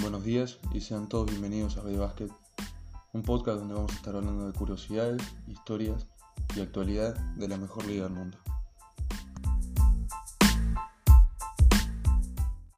buenos días y sean todos bienvenidos a Radio Basket, un podcast donde vamos a estar hablando de curiosidades, historias y actualidad de la mejor liga del mundo.